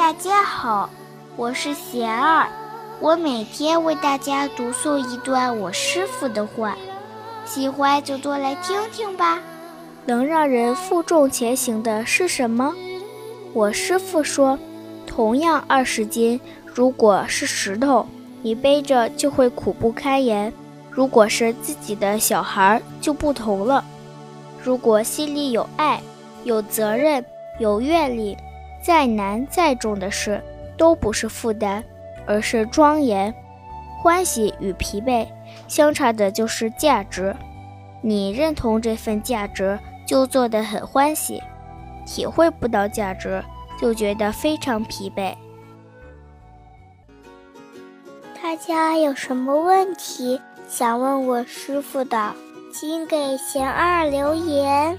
大家好，我是贤儿，我每天为大家读诵一段我师傅的话，喜欢就多来听听吧。能让人负重前行的是什么？我师傅说，同样二十斤，如果是石头，你背着就会苦不堪言；如果是自己的小孩，就不同了。如果心里有爱，有责任，有阅历。再难再重的事都不是负担，而是庄严。欢喜与疲惫相差的就是价值。你认同这份价值，就做得很欢喜；体会不到价值，就觉得非常疲惫。大家有什么问题想问我师傅的，请给贤二留言。